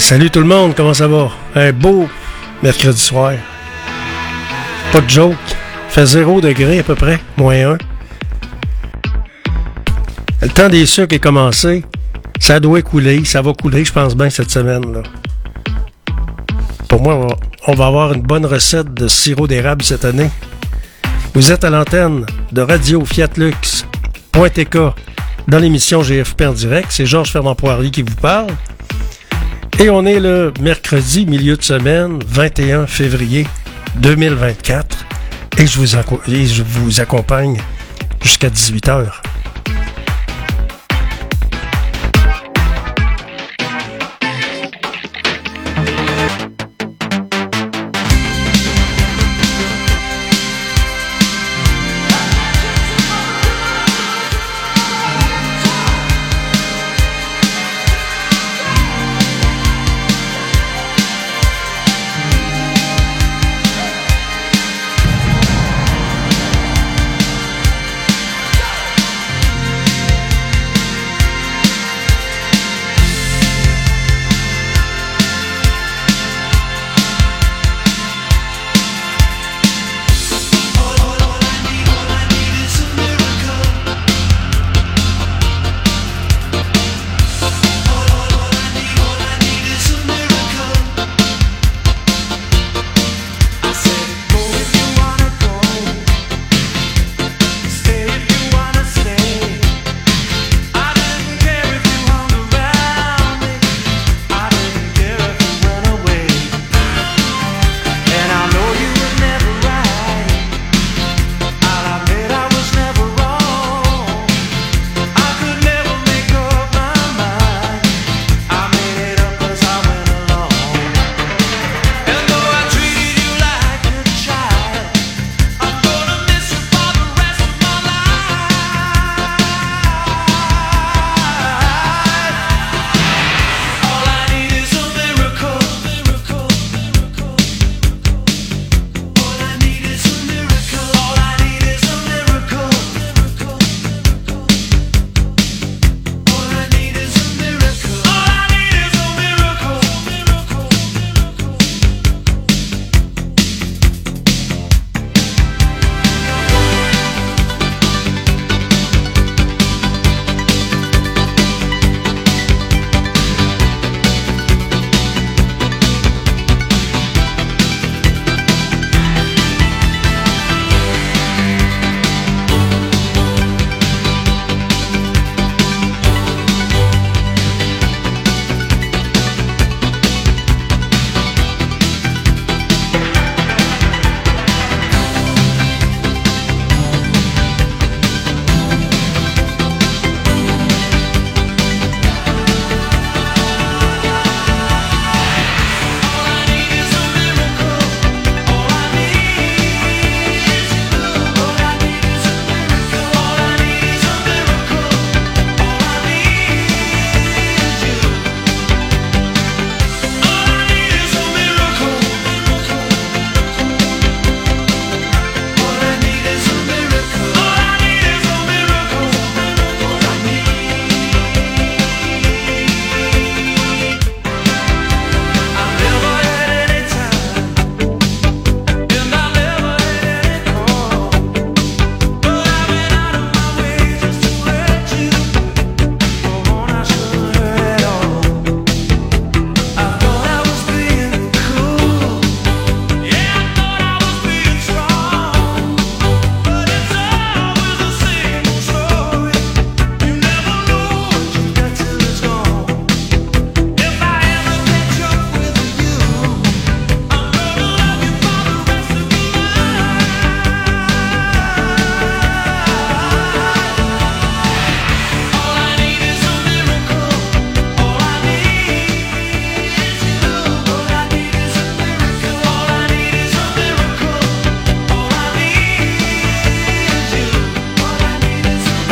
salut tout le monde, comment ça va? Un beau mercredi soir. Pas de joke. Fait 0 degré à peu près, moins 1. Le temps des sucres est commencé. Ça doit couler, ça va couler, je pense bien, cette semaine. là. Pour moi, on va avoir une bonne recette de sirop d'érable cette année. Vous êtes à l'antenne de Radio Fiat Lux, dans l'émission GFP en direct. C'est Georges Fernand Poirier qui vous parle. Et on est le mercredi, milieu de semaine, 21 février 2024. Et je vous, et je vous accompagne jusqu'à 18 heures.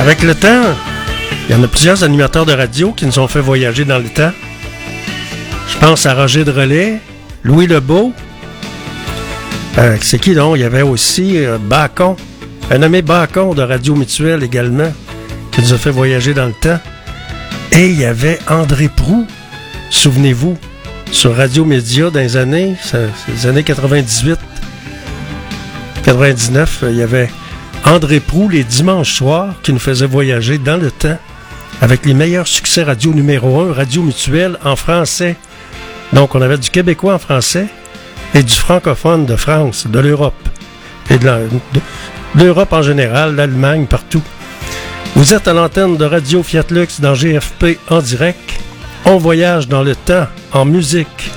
Avec le temps, il y en a plusieurs animateurs de radio qui nous ont fait voyager dans le temps. Je pense à Roger de Relais, Louis Lebeau. Euh, c'est qui donc? Il y avait aussi euh, Bacon, un nommé Bacon de Radio Mutuelle également, qui nous a fait voyager dans le temps. Et il y avait André Prou, souvenez-vous, sur Radio Média dans les années, les années 98, 99. Il y avait André Prou les dimanches soirs qui nous faisait voyager dans le temps avec les meilleurs succès radio numéro 1, Radio Mutuelle en français. Donc on avait du québécois en français et du francophone de France, de l'Europe et de l'Europe en général, l'Allemagne, partout. Vous êtes à l'antenne de Radio Fiat Lux dans GFP en direct. On voyage dans le temps en musique.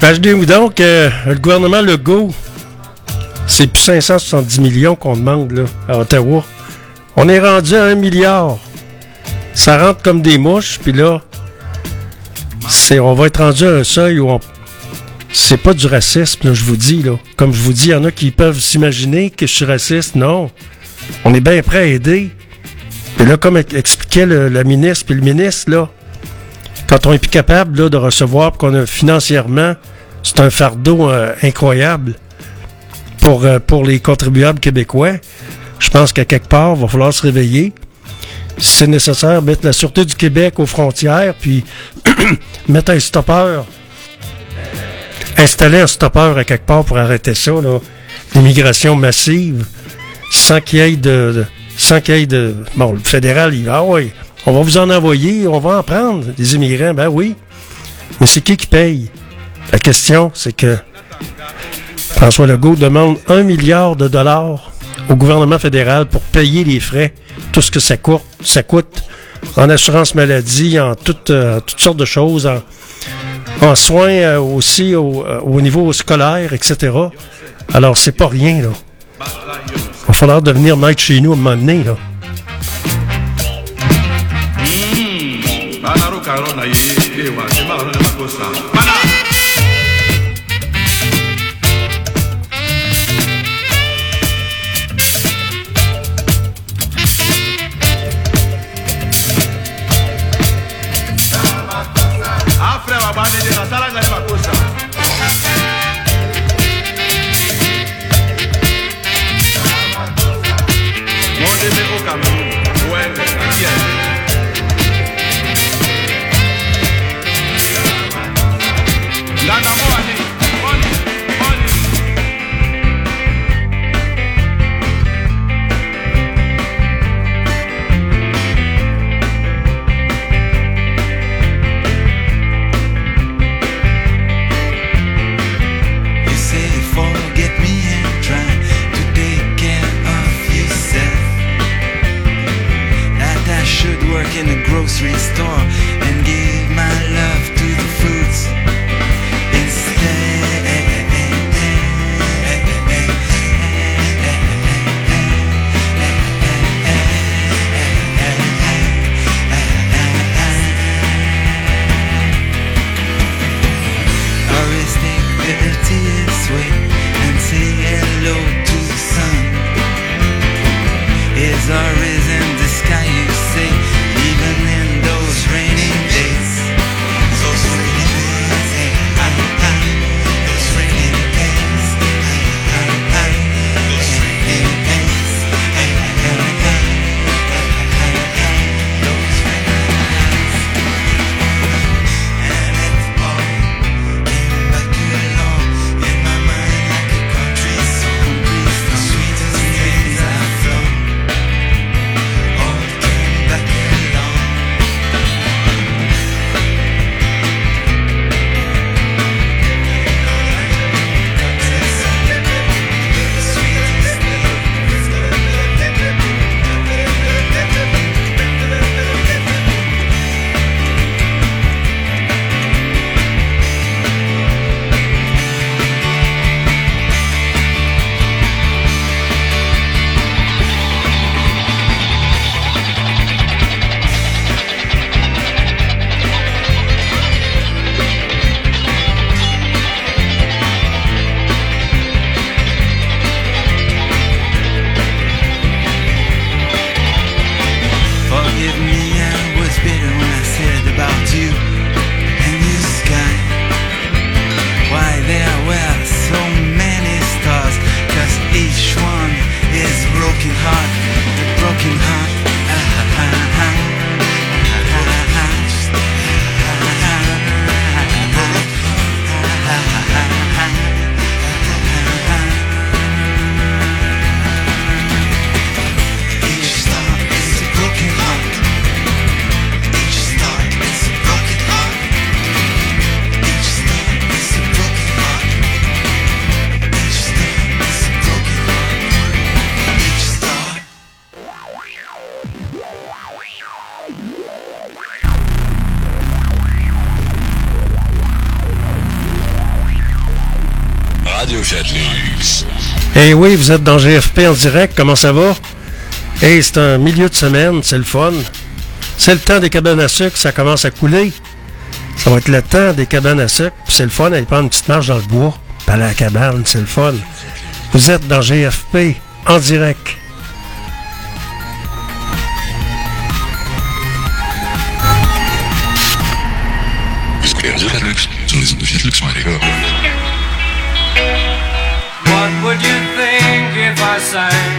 Page 2, donc, euh, le gouvernement Legault, c'est plus 570 millions qu'on demande à Ottawa. On est rendu à 1 milliard. Ça rentre comme des mouches, puis là, c'est, on va être rendu à un seuil où on, c'est pas du racisme, je vous dis. Là. Comme je vous dis, il y en a qui peuvent s'imaginer que je suis raciste. Non. On est bien prêt à aider. Et là, comme expliquait la ministre, puis le ministre, là, quand on est plus capable là, de recevoir, qu'on a financièrement, c'est un fardeau euh, incroyable pour, euh, pour les contribuables québécois. Je pense qu'à quelque part, il va falloir se réveiller. Si c'est nécessaire, mettre la Sûreté du Québec aux frontières, puis mettre un stoppeur. Installer un stoppeur à quelque part pour arrêter ça. L'immigration massive, sans qu'il y ait de, sans qu'il y ait de. Bon, le fédéral, il va, ah oui, on va vous en envoyer, on va en prendre des immigrants, ben oui. Mais c'est qui qui paye? La question, c'est que François Legault demande un milliard de dollars au gouvernement fédéral pour payer les frais, tout ce que ça coûte, ça coûte en assurance maladie, en toutes, euh, toutes sortes de choses, en, soins euh, aussi au, euh, au niveau scolaire, etc. Alors, c'est pas rien, là. Il va falloir devenir maître chez nous à un moment donné, là. makaron na ye ye wa se makaron na makosa Et oui, vous êtes dans GFP en direct. Comment ça va? Et c'est un milieu de semaine, c'est le fun. C'est le temps des cabanes à sucre, ça commence à couler. Ça va être le temps des cabanes à sucre, c'est le fun d'aller prendre une petite marche dans le bois, pas à la cabane, c'est le fun. Vous êtes dans GFP en direct. same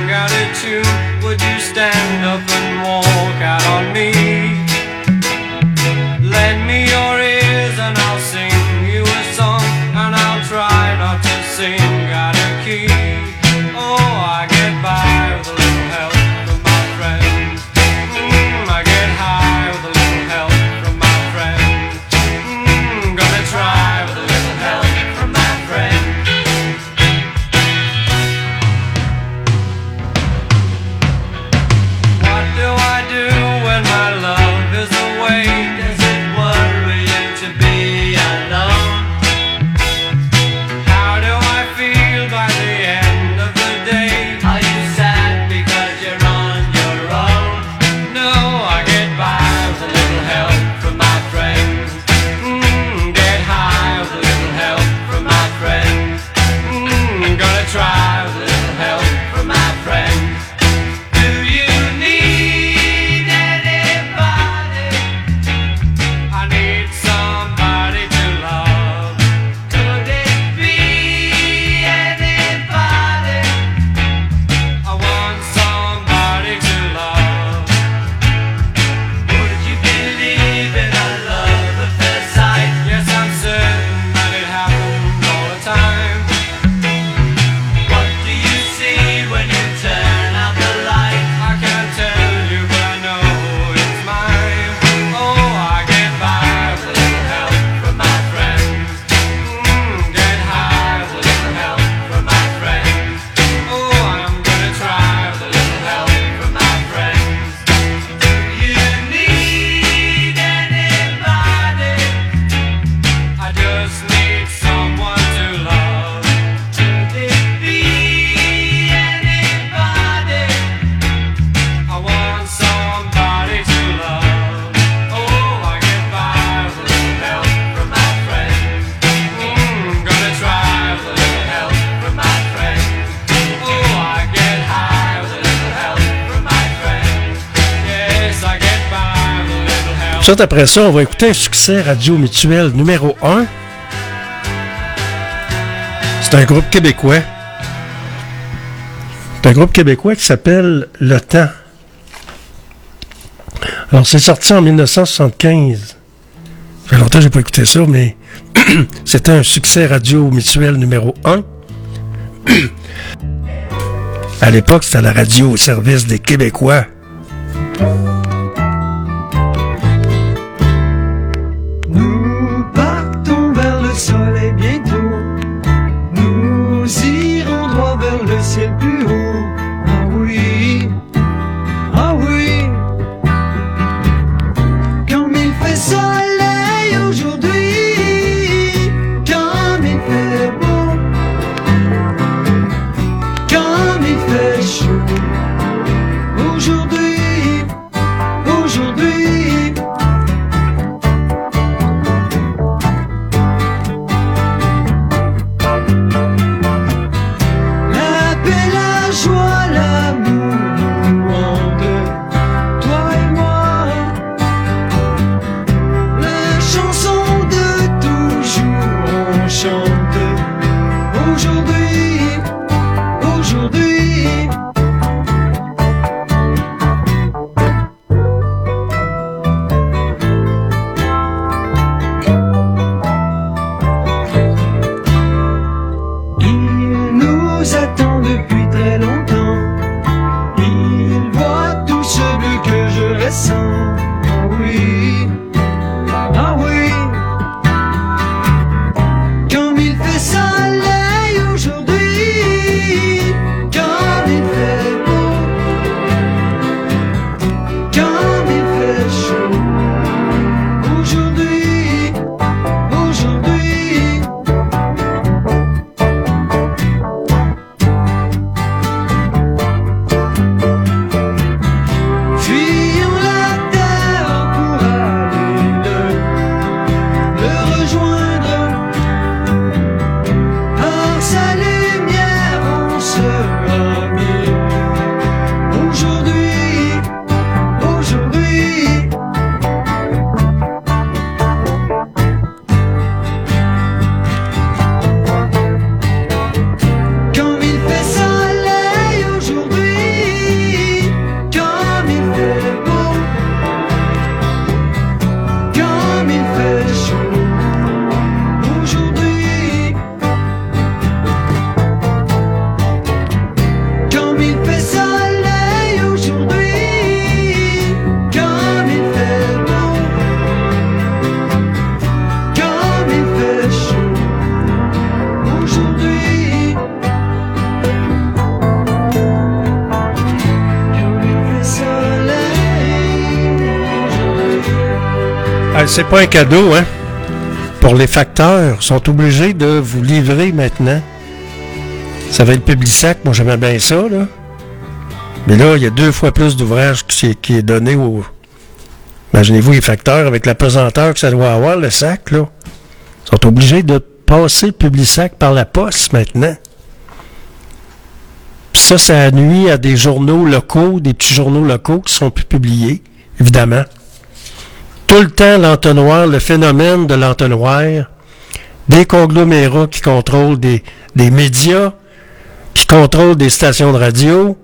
Après ça, on va écouter un succès radio mutuel numéro 1. C'est un groupe québécois. C'est un groupe québécois qui s'appelle Le Temps. Alors, c'est sorti en 1975. Ça fait longtemps que je n'ai pas écouté ça, mais c'était un succès radio mutuel numéro 1. à l'époque, c'était la radio au service des Québécois. C'est pas un cadeau, hein? Pour les facteurs, sont obligés de vous livrer maintenant. Ça va être Publisac, moi j'aimais bien ça, là. Mais là, il y a deux fois plus d'ouvrages qui, est- qui donné aux. Imaginez-vous les facteurs avec la pesanteur que ça doit avoir, le sac, là. Ils sont obligés de passer Publisac par la poste maintenant. Puis ça, ça nuit à des journaux locaux, des petits journaux locaux qui sont plus publiés, évidemment tout le temps l'entonnoir, le phénomène de l'entonnoir, des conglomérats qui contrôlent des, médias, qui contrôlent des stations de radio.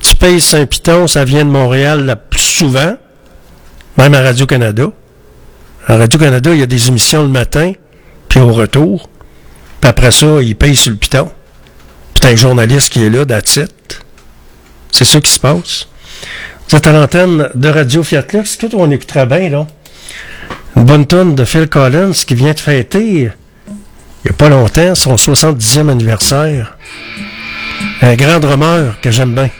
Tu payes Saint-Piton, ça vient de Montréal la plus souvent, même à Radio-Canada. À Radio-Canada, il y a des émissions le matin, puis au retour. Puis après ça, ils payent sur le piton. T'as un journaliste qui est là, that's. C'est ça qui se passe. Êtes à l'antenne de Radio Fiat Lux. Tout on écoutera bien, là. Une bonne tonne de Phil Collins qui vient de fêter, il n'y a pas longtemps, son 70e anniversaire. Un grand drummer que j'aime bien.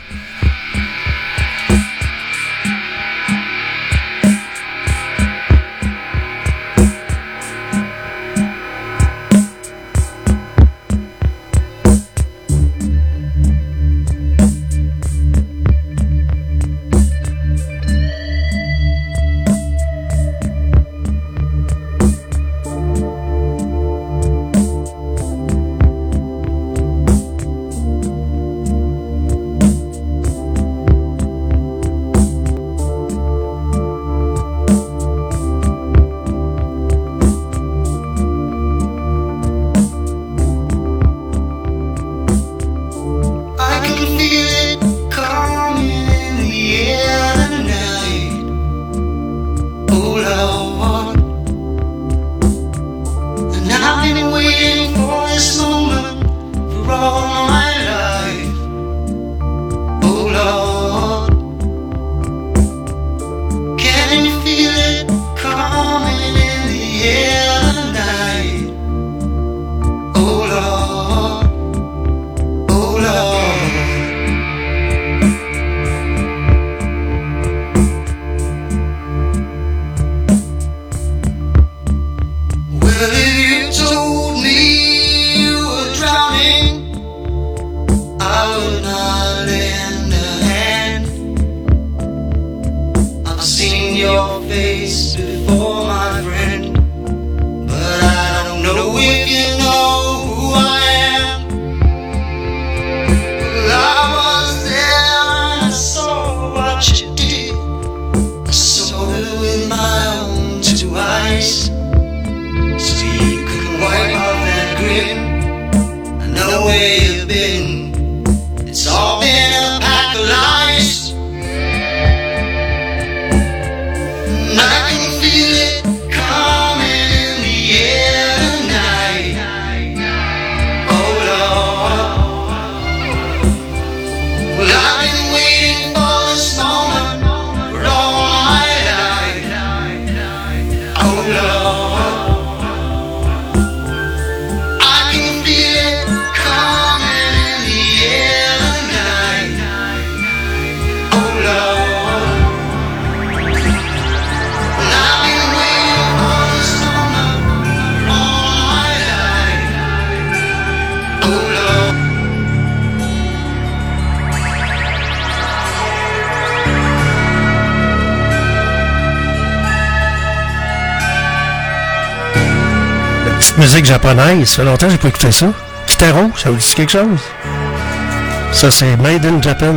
Musique japonaise, ça fait longtemps que j'ai pas écouté ça. Kitaro, ça vous dit quelque chose? Ça, c'est Made in Japan.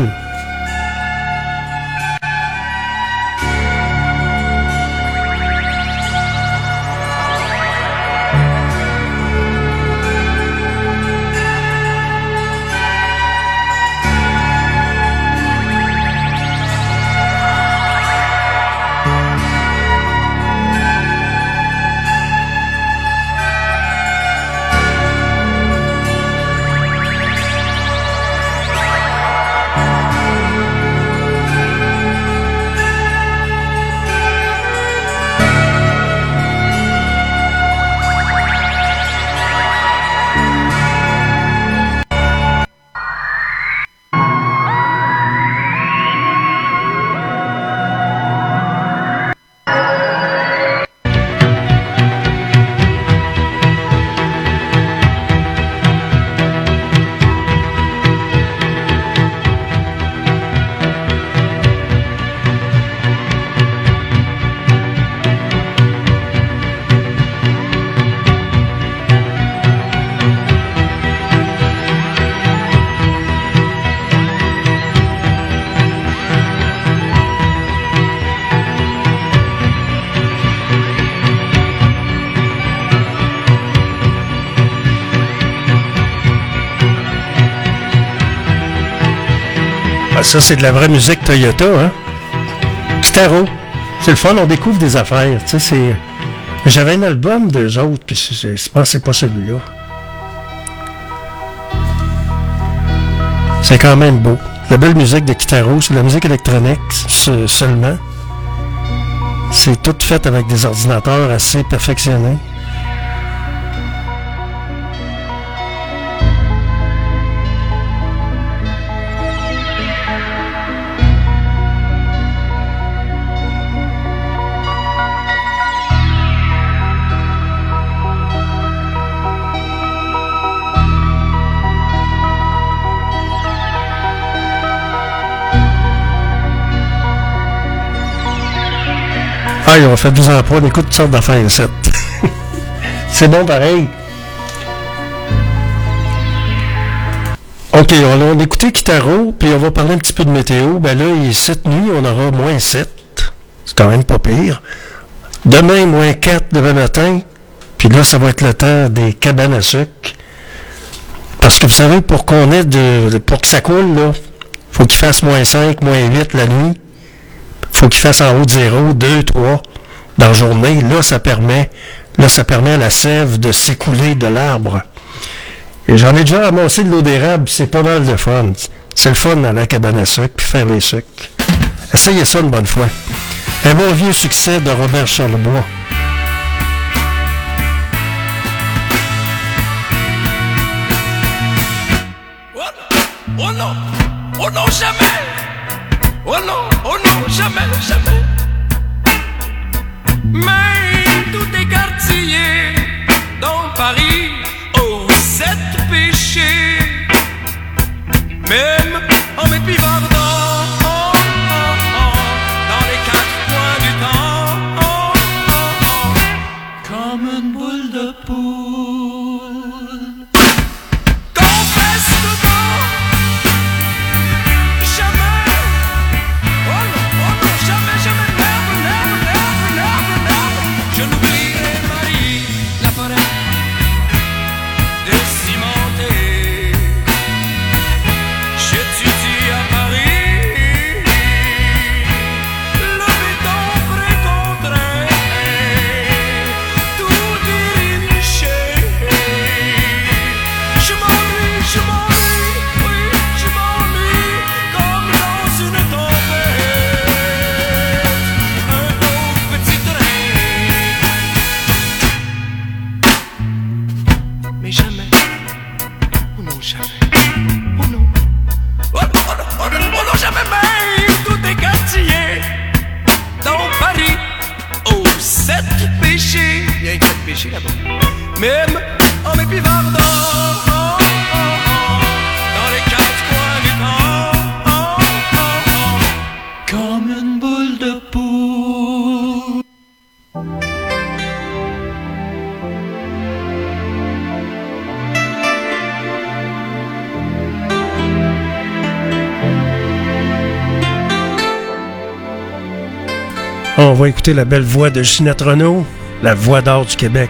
Ça, c'est de la vraie musique Toyota, hein? Staro. C'est le fun, on découvre des affaires. Tu sais, c'est. J'avais un album d'eux autres, puis je pense que c'est pas celui-là. C'est quand même beau. La belle musique de Kitaro, c'est la musique électronique se- seulement. C'est tout fait avec des ordinateurs assez perfectionnés. On fait 12 ans pas, on écoute toutes sortes d'affaires ici. C'est bon pareil. OK, on a, on écouté Kitaro, puis on va parler un petit peu de météo. Ben là, il- cette nuit, on aura moins 7. C'est quand même pas pire. Demain, moins 4 demain matin. Puis là, ça va être le temps des cabanes à sucre. Parce que vous savez, pour qu'on ait de, pour que ça coule, là, faut qu'il fasse moins 5, moins 8 la nuit faut qu'il fasse en haut de 0, 2, 3 dans la journée. Là, ça permet, là, ça permet à la sève de s'écouler de l'arbre. Et j'en ai déjà ramassé de l'eau d'érable, c'est pas mal de fun. C'est le fun dans la cabane à sucre, puis faire les sucres. Essayez ça une bonne fois. Un bon vieux succès de Robert Charlebois. Va écouter la belle voix de Ginette Renault, la voix d'or du Québec.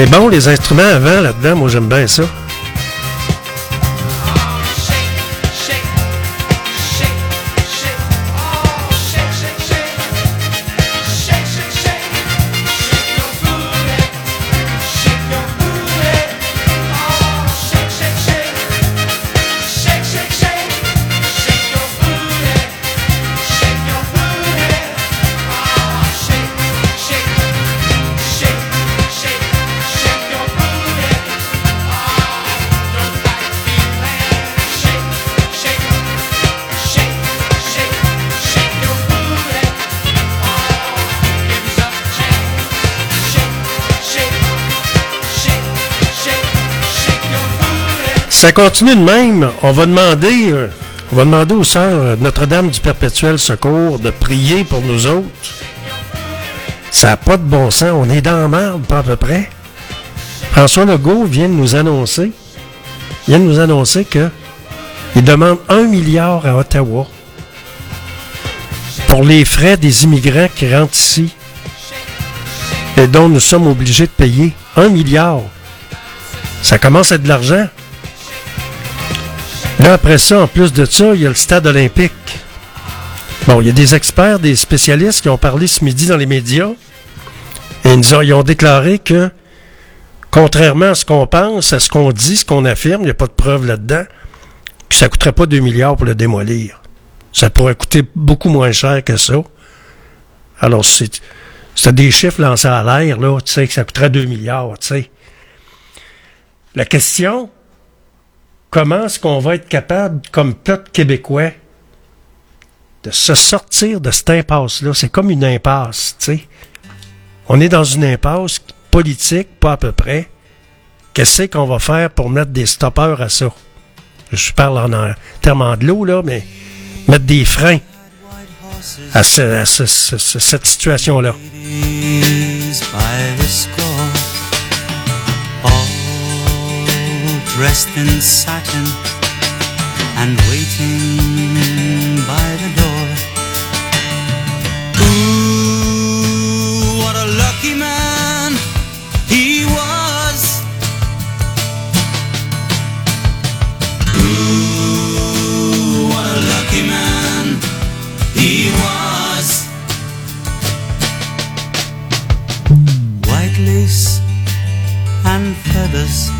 C'est bon, les instruments avant là-dedans, moi j'aime bien ça. ça continue de même, on va demander, euh, on va demander aux sœurs euh, Notre-Dame du Perpétuel Secours de prier pour nous autres. Ça n'a pas de bon sens, on est dans la merde, pas à peu près. François Legault vient de nous annoncer, vient de nous annoncer que il demande un milliard à Ottawa pour les frais des immigrants qui rentrent ici et dont nous sommes obligés de payer un milliard. Ça commence à être de l'argent. Là, après ça, en plus de ça, il y a le stade olympique. Bon, il y a des experts, des spécialistes qui ont parlé ce midi dans les médias et ils, ont, ils ont déclaré que, contrairement à ce qu'on pense, à ce qu'on dit, ce qu'on affirme, il n'y a pas de preuve là-dedans, que ça ne coûterait pas 2 milliards pour le démolir. Ça pourrait coûter beaucoup moins cher que ça. Alors, c'est, c'est des chiffres lancés à l'air, là, tu sais, que ça coûterait 2 milliards, tu sais. La question, comment est-ce qu'on va être capable, comme peuple québécois, de se sortir de cette impasse-là? C'est comme une impasse, tu sais. On est dans une impasse politique, pas à peu près. Qu'est-ce qu'on va faire pour mettre des stoppeurs à ça? Je parle en, termes de l'eau, là, mais mettre des freins à, ce- à ce- ce- ce- cette situation-là. Dressed in satin and waiting by the door. Ooh, what a lucky man he was. Ooh, what a lucky man he was. white lace and feathers.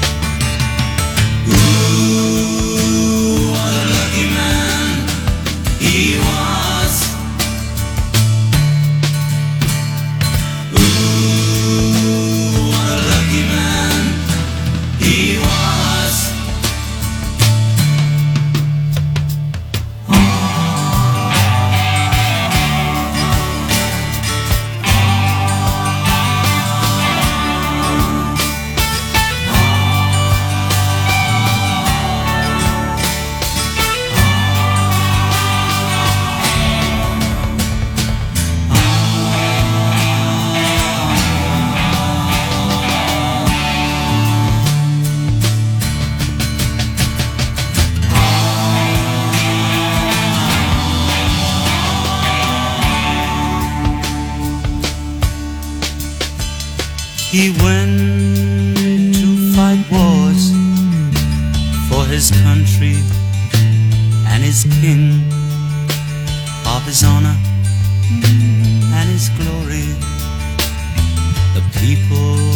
He went to fight wars for his country and his king, of his honor and his glory. The people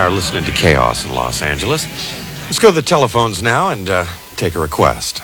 I are listening to Chaos in Los Angeles. Let's go to the telephones now and uh, take a request.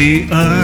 第二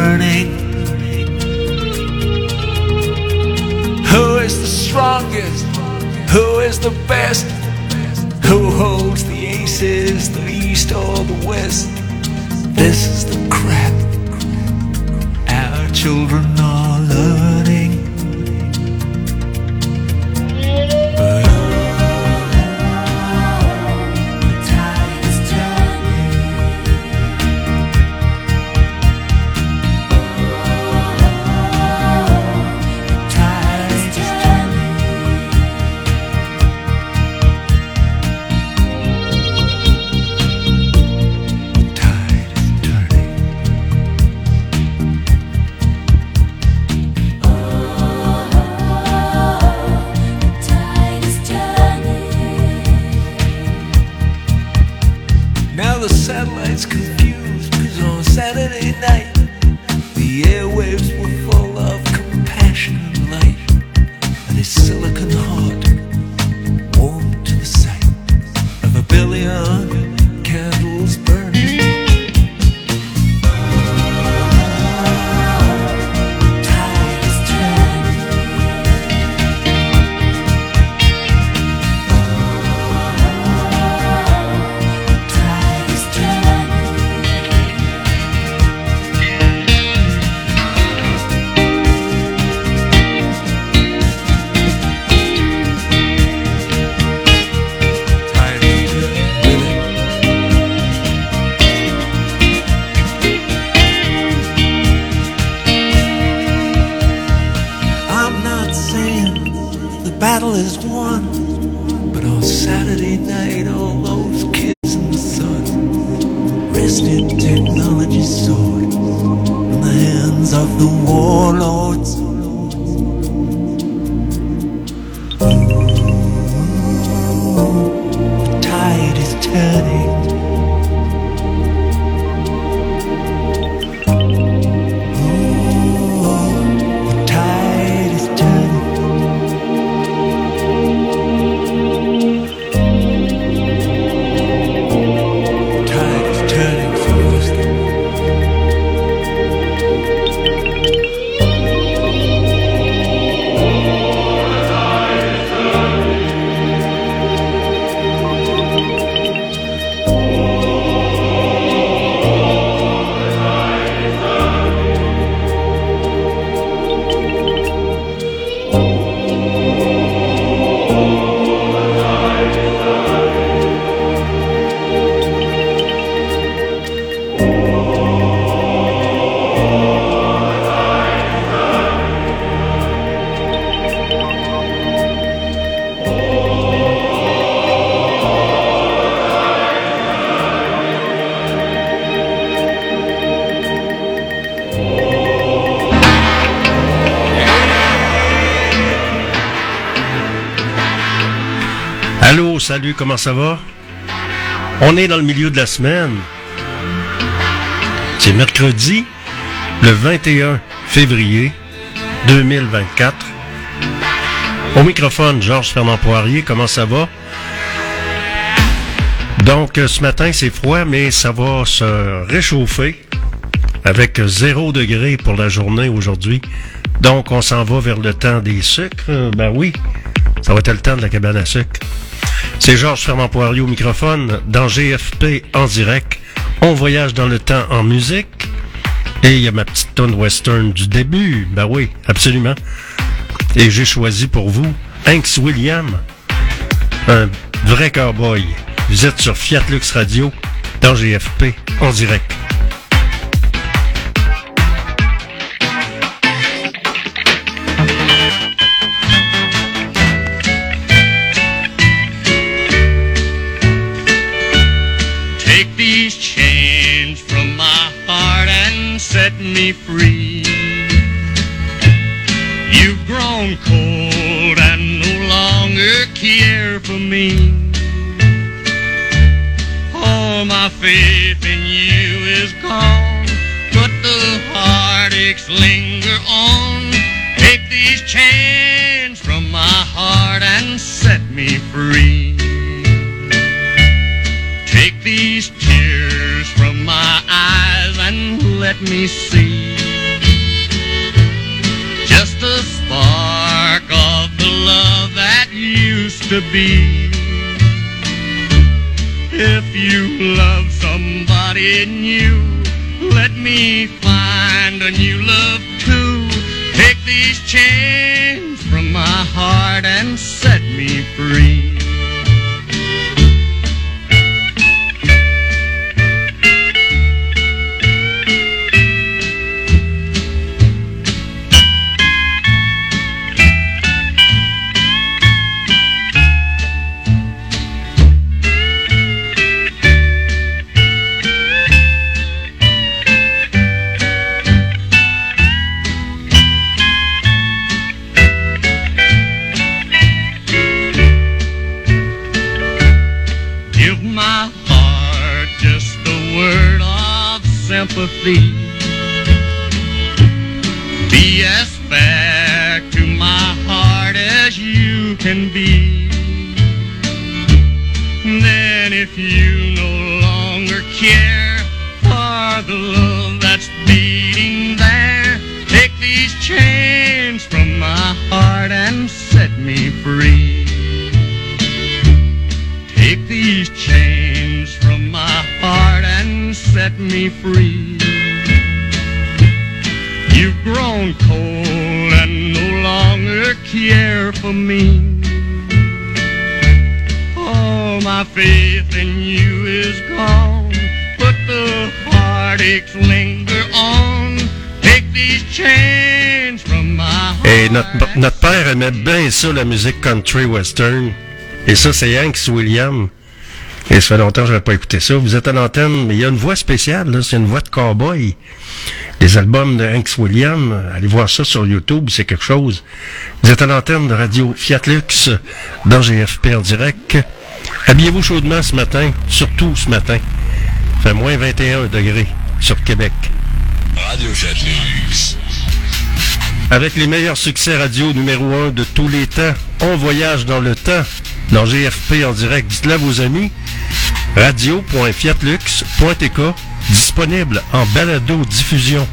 salut, comment ça va? On est dans le milieu de la semaine. C'est mercredi, le 21 février 2024. Au microphone, Georges Fernand Poirier, comment ça va? Donc, euh, ce matin, c'est froid, mais ça va se réchauffer avec 0 degré pour la journée aujourd'hui. Donc, on s'en va vers le temps des sucres. Euh, Ben oui, ça va être le temps de la cabane à sucre. C'est Georges Fernand Poirier au microphone dans GFP en direct. On voyage dans le temps en musique. Et il y a ma petite tonne western du début. Ben oui, absolument. Et j'ai choisi pour vous Hanks William, un vrai cowboy. Vous êtes sur Fiat Lux Radio dans GFP en direct. Sympathy. Be as fair to my heart as you can be. Then if you no longer care for the love that's beating there, take these chains from my heart and set me free. Take these chains from my heart set me free. You've grown cold and no longer care for me. My faith in you is gone, but the linger on. Take these chains from my. Et notre, père aimait bien ça, la musique country western. Et ça, c'est Hanks William. Et ça fait longtemps que je n'avais pas écouté ça. Vous êtes à l'antenne, mais il y a une voix spéciale, là. C'est une voix de cowboy. Les albums de Hanks William, allez voir ça sur YouTube, c'est quelque chose. Vous êtes à l'antenne de Radio Fiat Lux, dans GFP en direct. Habillez-vous chaudement ce matin, surtout ce matin. Fait moins 21 degrés sur Québec. Radio Chatlux. Avec les meilleurs succès radio numéro 1 de tous les temps, on voyage dans le temps. Dans GFP en direct, dites-le à vos amis. Radio.fiatlux.tk disponible en balado diffusion.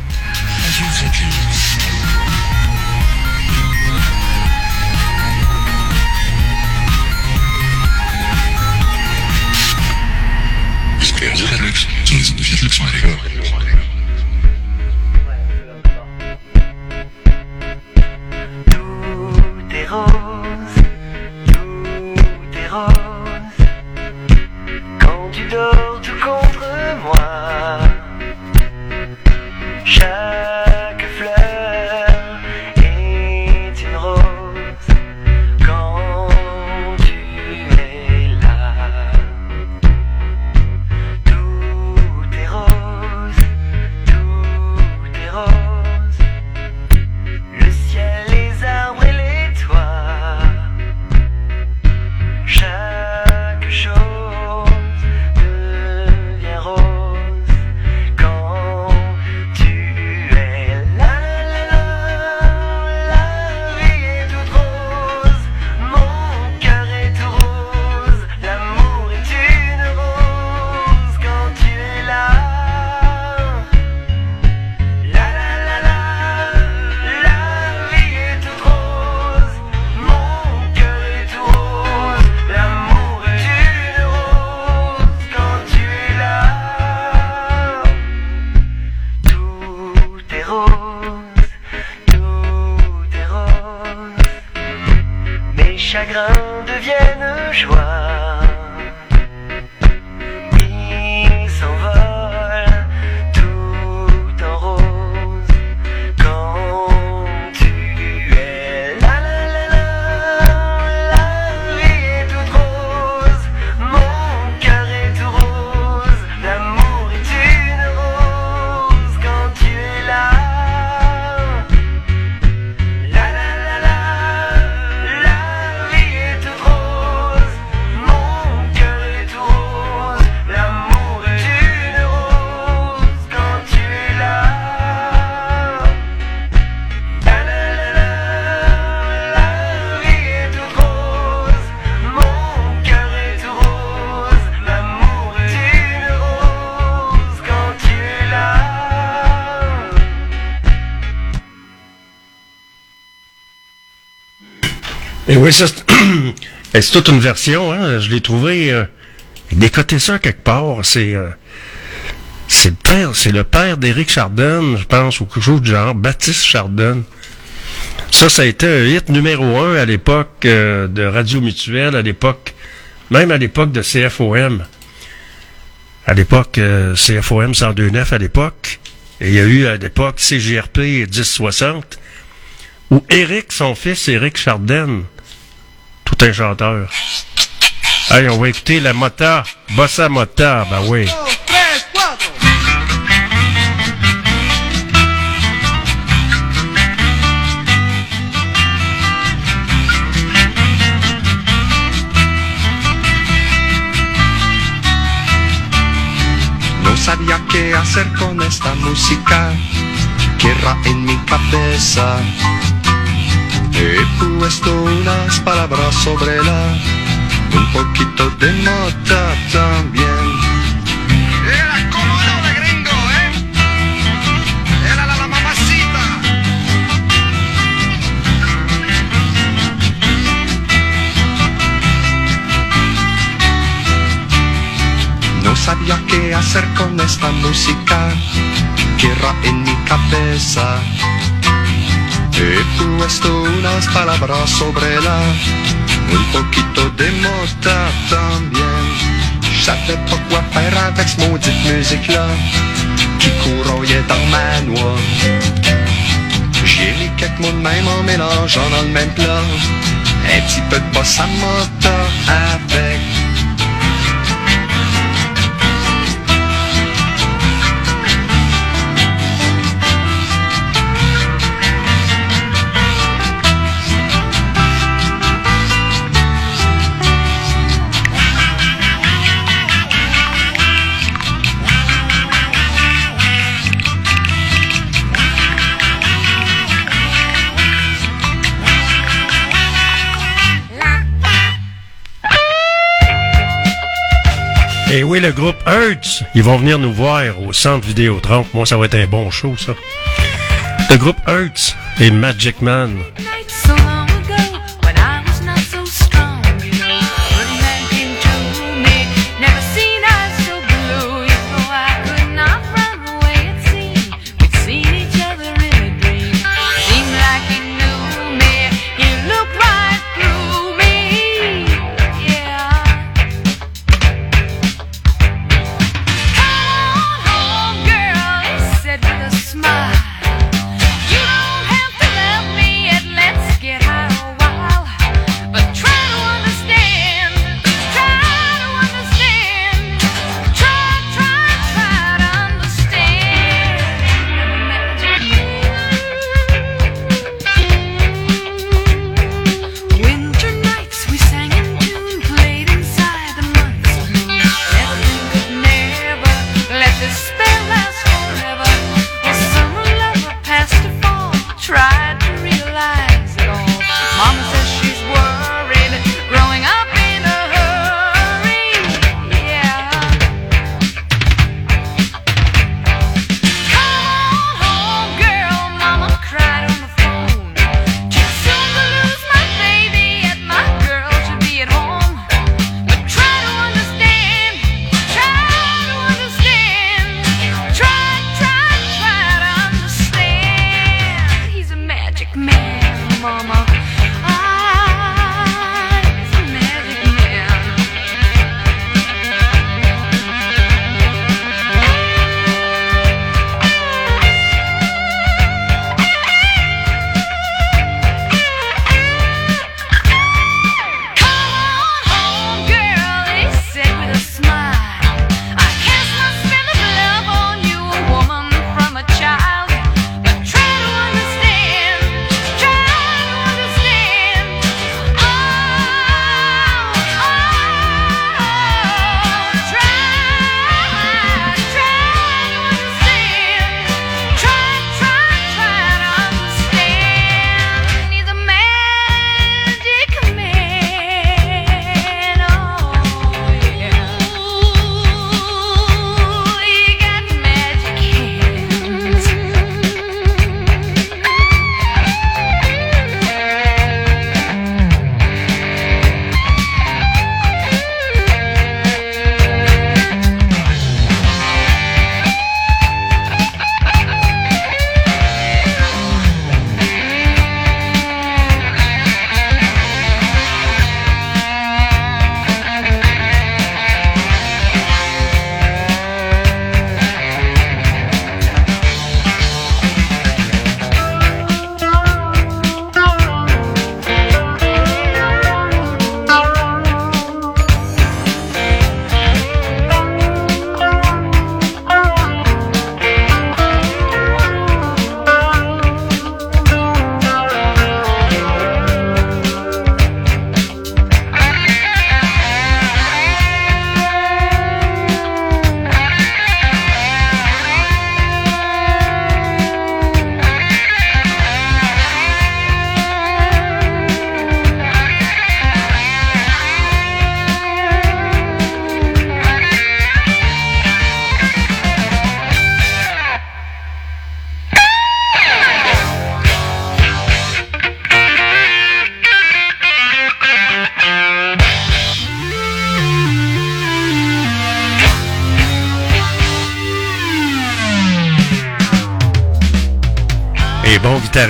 Oui, ça, c'est toute une version, hein. Je l'ai trouvé, euh, décoté ça quelque part. C'est, euh, c'est le père, c'est le père d'Éric Chardin, je pense, ou quelque chose du genre, Baptiste Chardin. Ça, ça a été un hit numéro un à l'époque euh, de Radio Mutuelle, à l'époque, même à l'époque de CFOM. À l'époque, euh, CFOM 102.9 à l'époque. Et il y a eu à l'époque CGRP 1060, où Éric, son fils, Éric Chardin, un chanteur. Hey, on va écouter la Mota, Bossa Mota, ben oui. Sabía qué hacer con esta música en mi cabeza. He puesto unas palabras sobre la, un poquito de nota también. Era cómodo de gringo, ¿eh? Era la, la mamacita. No sabía qué hacer con esta música que era en mi cabeza. He puesto unas palabras sobre la, un poquito de mota también. Savais pas quoi faire avec ce maudite musique-là qui courroyait dans ma noix. J'ai mis quelques mots de même en mélangeant dans le même plat. Un petit peu de bossa mota avec. Et oui, le groupe Hertz, ils vont venir nous voir au centre Vidéotron. Moi, ça va être un bon show, ça. Le groupe Hertz et Magic Man.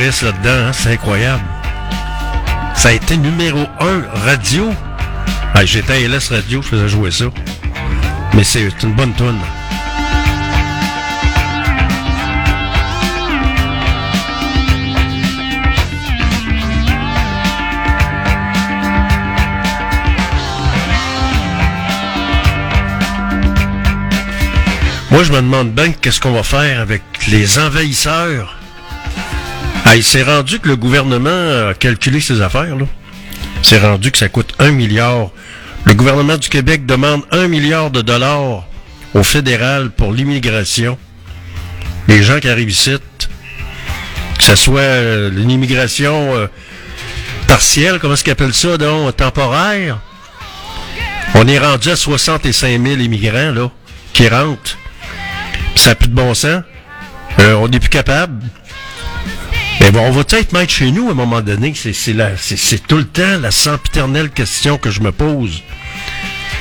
Là-dedans, hein, c'est incroyable. Ça a été numéro un radio. Ah, J'étais à LS Radio, je faisais jouer ça. Mais c'est une bonne tune. Moi, je me demande bien qu'est-ce qu'on va faire avec les envahisseurs. Ah, il s'est rendu que le gouvernement a calculé ses affaires, là. C'est rendu que ça coûte un milliard. Le gouvernement du Québec demande un milliard de dollars au fédéral pour l'immigration. Les gens qui arrivent ici, que ce soit euh, une immigration euh, partielle, comment est-ce qu'ils appellent ça, donc, temporaire. On est rendu à 65 000 immigrants, là, qui rentrent. Ça n'a plus de bon sens. Euh, on n'est plus capable. Mais bon, on va peut-être mettre chez nous à un moment donné. C'est, tout le temps la sempiternelle question que je me pose.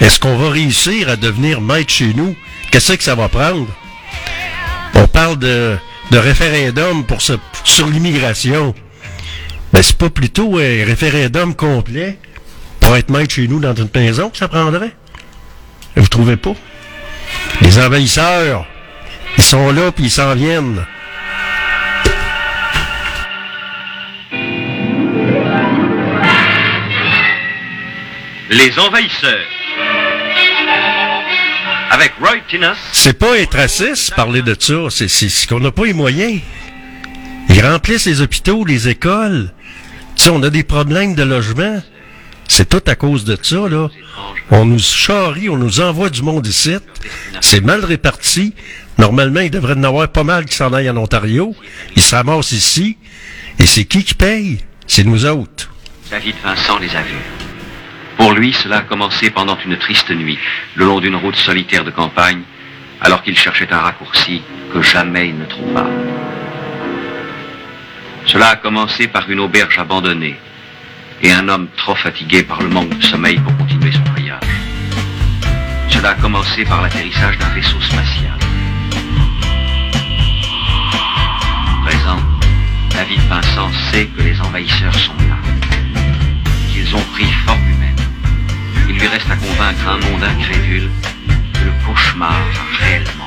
Est-ce qu'on va réussir à devenir maître chez nous? Qu'est-ce que ça va prendre? On parle de, référendum pour sur l'immigration. Mais c'est pas plutôt un référendum complet pour être maître chez nous dans une maison que ça prendrait? Vous trouvez pas? Les envahisseurs, ils sont là puis ils s'en viennent. Les envahisseurs. Avec Roy Tinas. C'est pas être raciste, parler de ça. C'est, qu'on n'a pas les moyens. Ils remplissent les hôpitaux, les écoles. Tu sais, on a des problèmes de logement. C'est tout à cause de ça, là. On nous charrie, on nous envoie du monde ici. C'est mal réparti. Normalement, il devrait y en avoir pas mal qui s'en aillent en Ontario. Ils se ramassent ici. Et c'est qui qui paye? C'est nous autres. David Vincent les a vus. Pour lui, cela a commencé pendant une triste nuit, le long d'une route solitaire de campagne, alors qu'il cherchait un raccourci que jamais il ne trouva. Cela a commencé par une auberge abandonnée et un homme trop fatigué par le manque de sommeil pour continuer son voyage. Cela a commencé par l'atterrissage d'un vaisseau spatial. Présent, David Vincent sait que les envahisseurs sont qu'ils ont pris forme humaine. Il lui reste à convaincre un monde incrédule que le cauchemar a réellement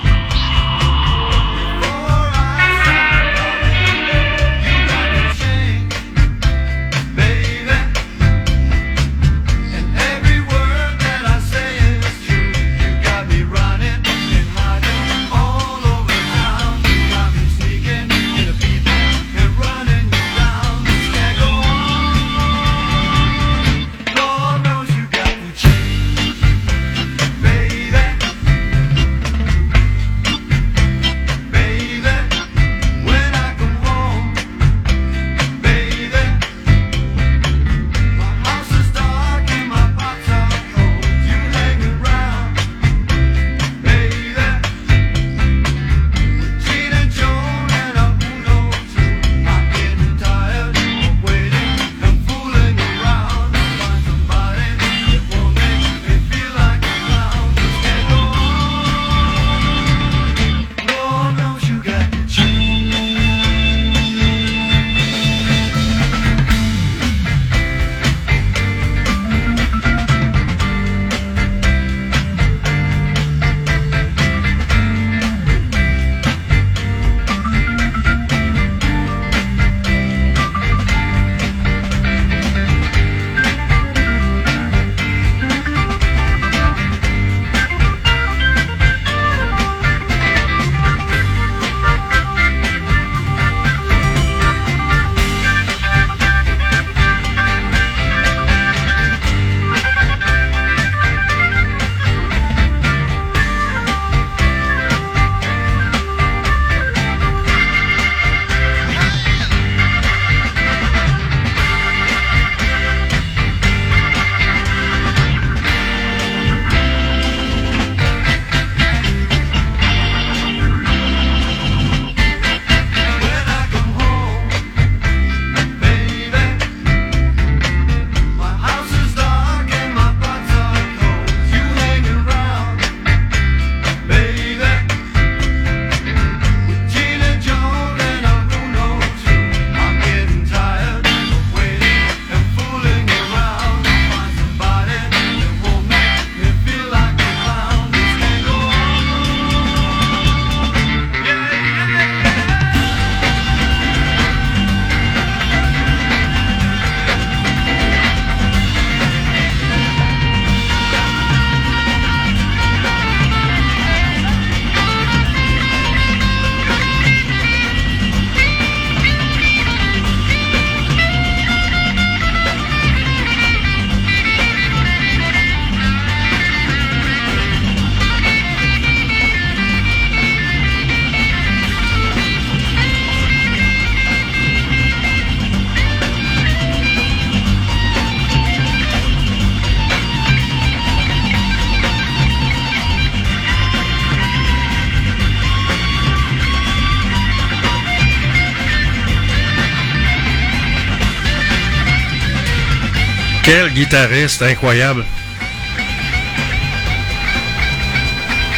Quel guitariste incroyable.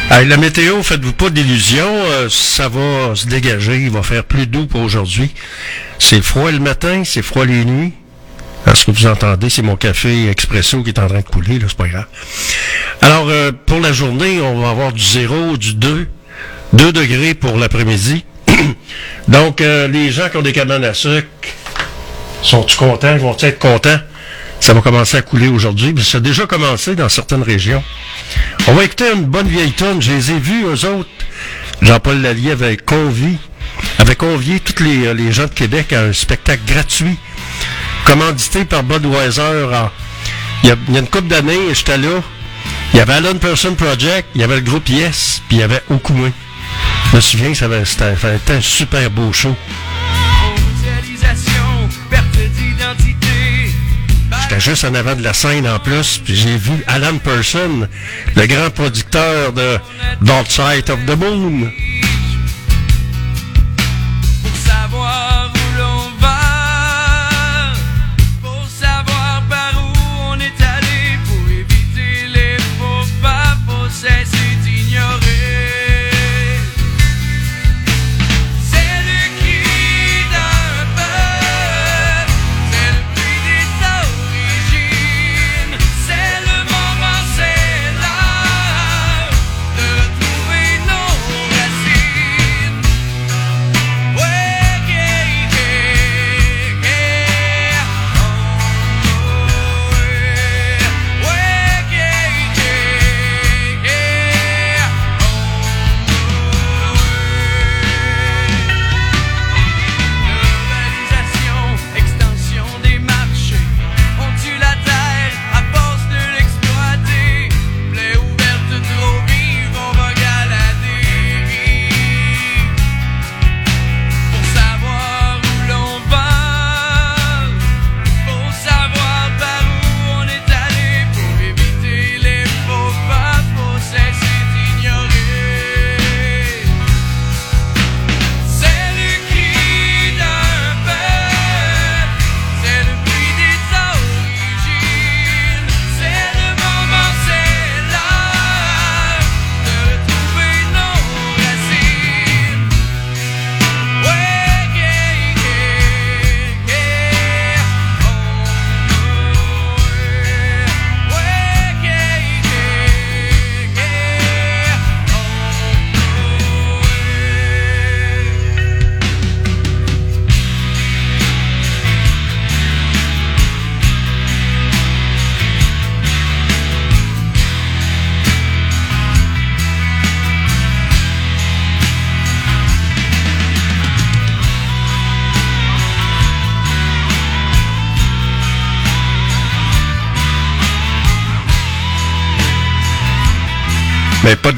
Hey, la météo, faites-vous pas d'illusions, euh, ça va se dégager, il va faire plus doux pour aujourd'hui. C'est froid le matin, c'est froid les nuits. Alors, ce que vous entendez, c'est mon café expresso qui est en train de couler, là, c'est pas grave. Alors, euh, pour la journée, on va avoir du 0, du 2, 2 degrés pour l'après-midi. Donc, euh, les gens qui ont des cabanes à sucre, sont-ils contents? Ils vont être contents? Ça va commencer à couler aujourd'hui, mais ça a déjà commencé dans certaines régions. On va écouter une bonne vieille tonne. Je les ai vus, eux autres. Jean-Paul Lallier avait convié, tous les, euh, les gens de Québec à un spectacle gratuit, commandité par Budweiser. il, y a, une couple d'années, j'étais là. Il y avait Alan Person Project, il y avait le groupe Yes, puis il y avait Okoumé. Je me souviens que ça c'était un super beau show. Juste en avant de la scène en plus, puis j'ai vu Alan Person, le grand producteur de Dark Side of the Moon.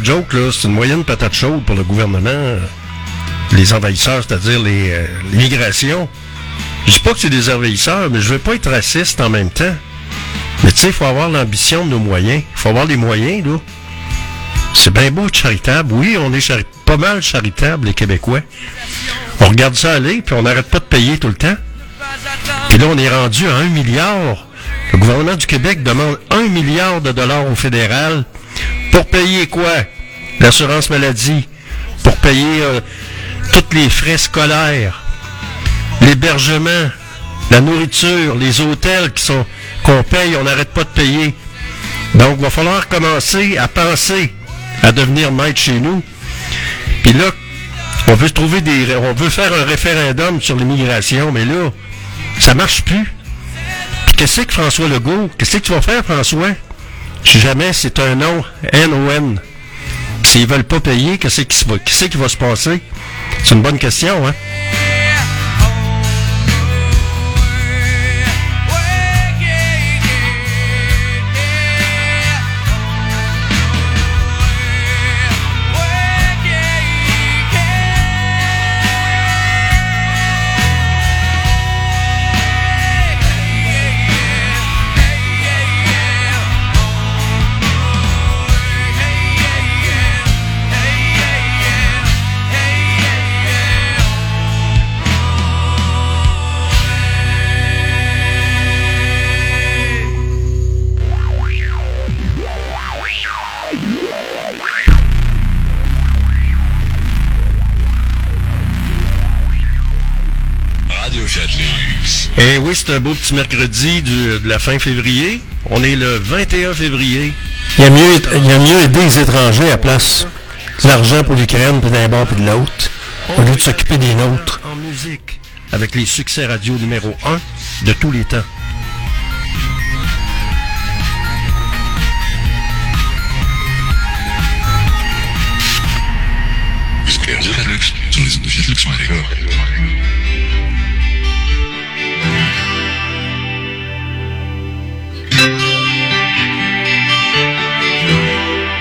C'est une moyenne patate chaude pour le gouvernement. Les envahisseurs, c'est-à-dire les, euh, l'immigration. Je dis pas que c'est des envahisseurs, mais je veux pas être raciste en même temps. Mais tu sais, il faut avoir l'ambition de nos moyens. Il faut avoir les moyens, là. C'est bien beau être charitable. Oui, on est pas mal charitable, les Québécois. On regarde ça aller, puis on n'arrête pas de payer tout le temps. Puis là, on est rendu à un milliard. Le gouvernement du Québec demande un milliard de dollars au fédéral pour payer quoi? L'assurance maladie, pour payer euh, tous les frais scolaires, l'hébergement, la nourriture, les hôtels qu'on paye, on n'arrête pas de payer. Donc, il va falloir commencer à penser à devenir maître chez nous. Puis là, on veut trouver des, on veut faire un référendum sur l'immigration, mais là, ça marche plus. Puis qu'est-ce que François Legault, qu'est-ce que tu vas faire, François? Si jamais c'est un nom, N-O-N, s'ils veulent pas payer, qu'est-ce qui, qui va se passer? C'est une bonne question, hein? Et oui, c'est un beau petit mercredi de la fin février. On est le 21 février. Il y a mieux, il y a mieux aider les étrangers à place l'argent pour l'Ukraine, puis d'un bord, puis de l'autre, au lieu de s'occuper des nôtres. En musique, avec les succès radio numéro 1 de tous les temps.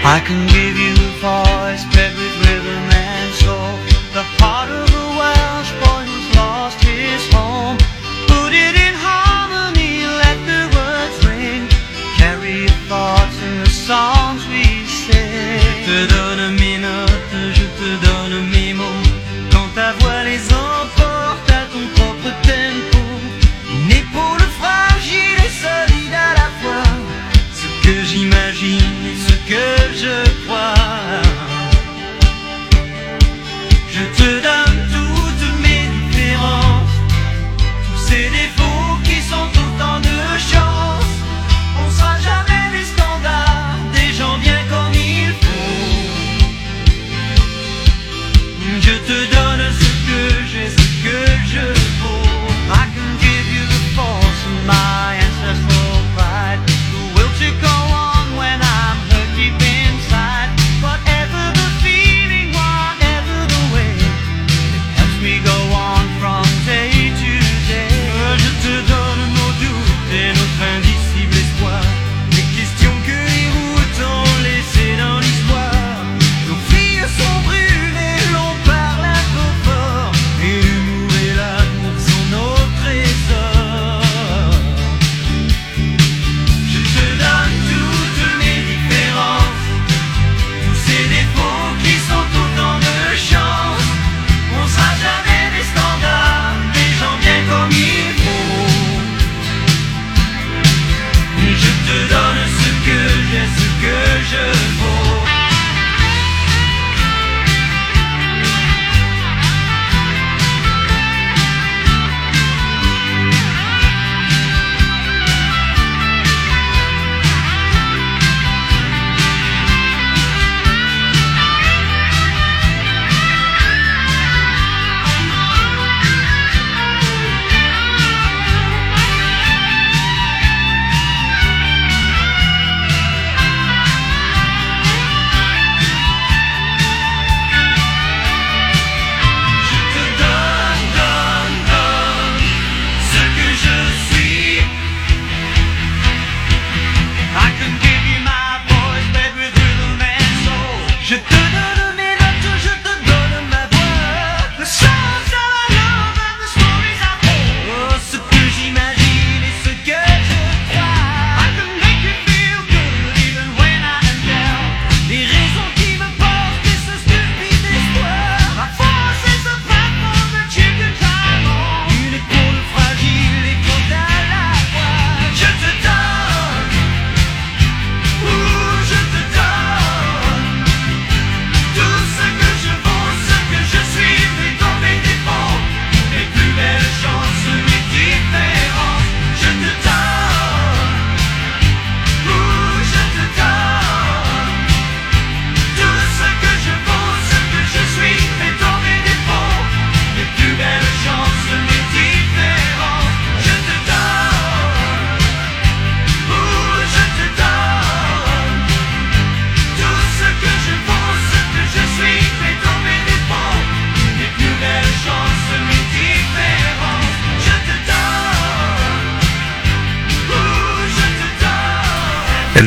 I can give you a voice bred with rhythm and soul, the heart of a Welsh boy who's lost his home. Put it in harmony, let the words ring, carry your thoughts in the songs we sing. To the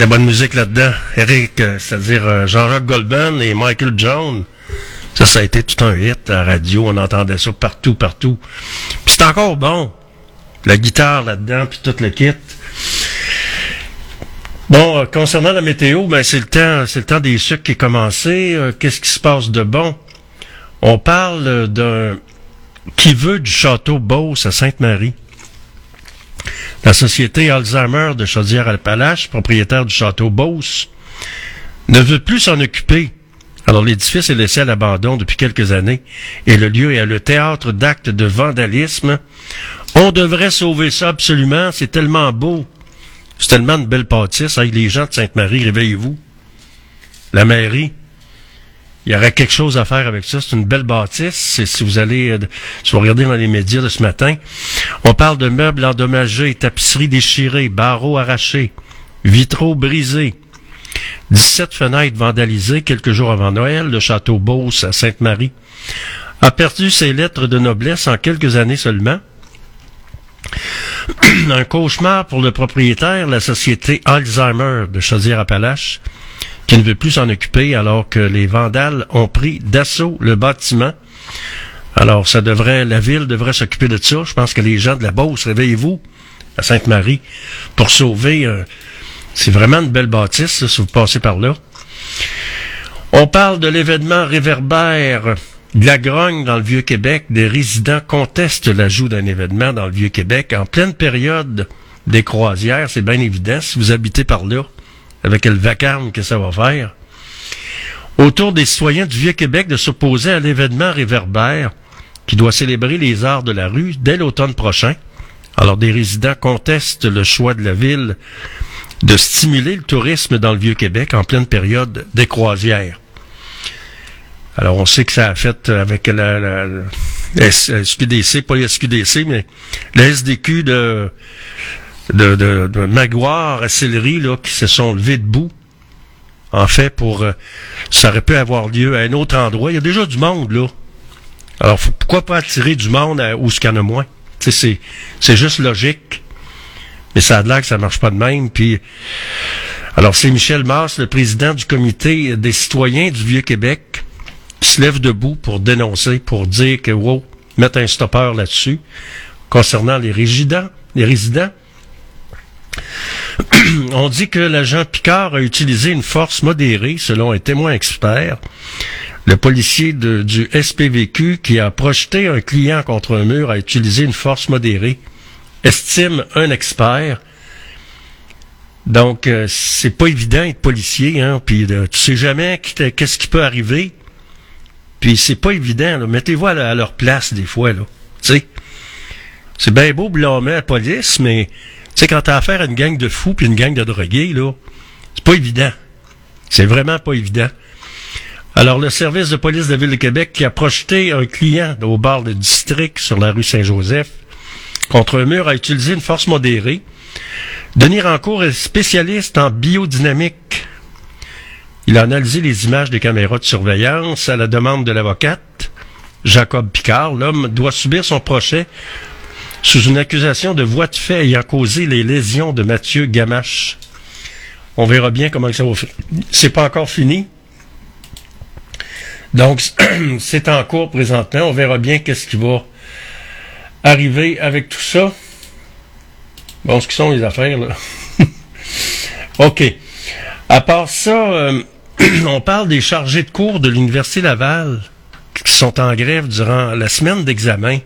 la bonne musique là-dedans. Eric, euh, c'est-à-dire euh, Jean-Jacques Goldman et Michael Jones. Ça, ça a été tout un hit à la radio. On entendait ça partout, partout. Puis c'est encore bon. La guitare là-dedans, puis tout le kit. Bon, euh, concernant la météo, ben c'est le temps, c'est le temps des sucres qui est commencé. Qu'est-ce qui se passe de bon? On parle d'un qui veut du château Beauce à Sainte-Marie. La société Alzheimer de Chaudière-Appalaches, propriétaire du château Beauce, ne veut plus s'en occuper. Alors l'édifice est laissé à l'abandon depuis quelques années et le lieu est le théâtre d'actes de vandalisme. On devrait sauver ça absolument, c'est tellement beau. C'est tellement une belle pâtisse. Hey, les gens de Sainte-Marie, réveillez-vous. La mairie, il y aurait quelque chose à faire avec ça. C'est une belle bâtisse. Si vous allez, euh, si vous regardez dans les médias de ce matin, on parle de meubles endommagés, tapisseries déchirées, barreaux arrachés, vitraux brisés, 17 fenêtres vandalisées quelques jours avant Noël. Le château Beauce à Sainte-Marie a perdu ses lettres de noblesse en quelques années seulement. Un cauchemar pour le propriétaire, la société Alzheimer de Chaudière-Appalaches, qui ne veut plus s'en occuper alors que les vandales ont pris d'assaut le bâtiment. Alors, ça devrait, la ville devrait s'occuper de ça. Je pense que les gens de la Beauce, réveillez-vous à Sainte-Marie pour sauver. euh, c'est vraiment une belle bâtisse, si vous passez par là. On parle de l'événement réverbère de la grogne dans le Vieux-Québec. Des résidents contestent l'ajout d'un événement dans le Vieux-Québec en pleine période des croisières. C'est bien évident si vous habitez par là, avec le vacarme que ça va faire. Autour des citoyens du Vieux-Québec de s'opposer à l'événement réverbère qui doit célébrer les arts de la rue dès l'automne prochain. Alors des résidents contestent le choix de la ville de stimuler le tourisme dans le Vieux-Québec en pleine période des croisières. Alors, on sait que ça a fait avec la, SQDC, pas la SQDC, mais la SDQ de, de, de, à Sillery, là, qui se sont levés debout. En fait, pour, euh, ça aurait pu avoir lieu à un autre endroit. Il y a déjà du monde, là. Alors, pourquoi pas attirer du monde à, où ce qu'il y en a moins? C'est, c'est juste logique. Mais ça a l'air que ça marche pas de même. Puis, alors c'est Michel Masse, le président du comité des citoyens du Vieux-Québec, qui se lève debout pour dénoncer, pour dire que, wow, mettre un stoppeur là-dessus, concernant les résidents, les résidents. On dit que l'agent Picard a utilisé une force modérée, selon un témoin expert. Le policier du SPVQ qui a projeté un client contre un mur a utilisé une force modérée, estime un expert. Donc, euh, c'est pas évident être policier, hein, puis tu sais jamais qu'est-ce qui peut arriver. Puis c'est pas évident. Mettez-vous à, à leur place des fois, là. Tu sais. C'est bien beau blâmer la police, mais tu sais, quand t'as affaire à une gang de fous puis une gang de drogués, là, c'est pas évident. C'est vraiment pas évident. Alors, le service de police de la Ville de Québec qui a projeté un client au bar de district sur la rue Saint-Joseph contre un mur a utilisé une force modérée. Denis Rancourt est spécialiste en biodynamique. Il a analysé les images des caméras de surveillance à la demande de l'avocate. Jacob Picard, l'homme, doit subir son procès sous une accusation de voie de fait ayant causé les lésions de Mathieu Gamache. On verra bien comment ça va faire. C'est pas encore fini. Donc, c'est en cours présentement. On verra bien qu'est-ce qui va arriver avec tout ça. Bon, ce qui sont les affaires, là. OK. À part ça, euh, on parle des chargés de cours de l'Université Laval qui sont en grève durant la semaine d'examen.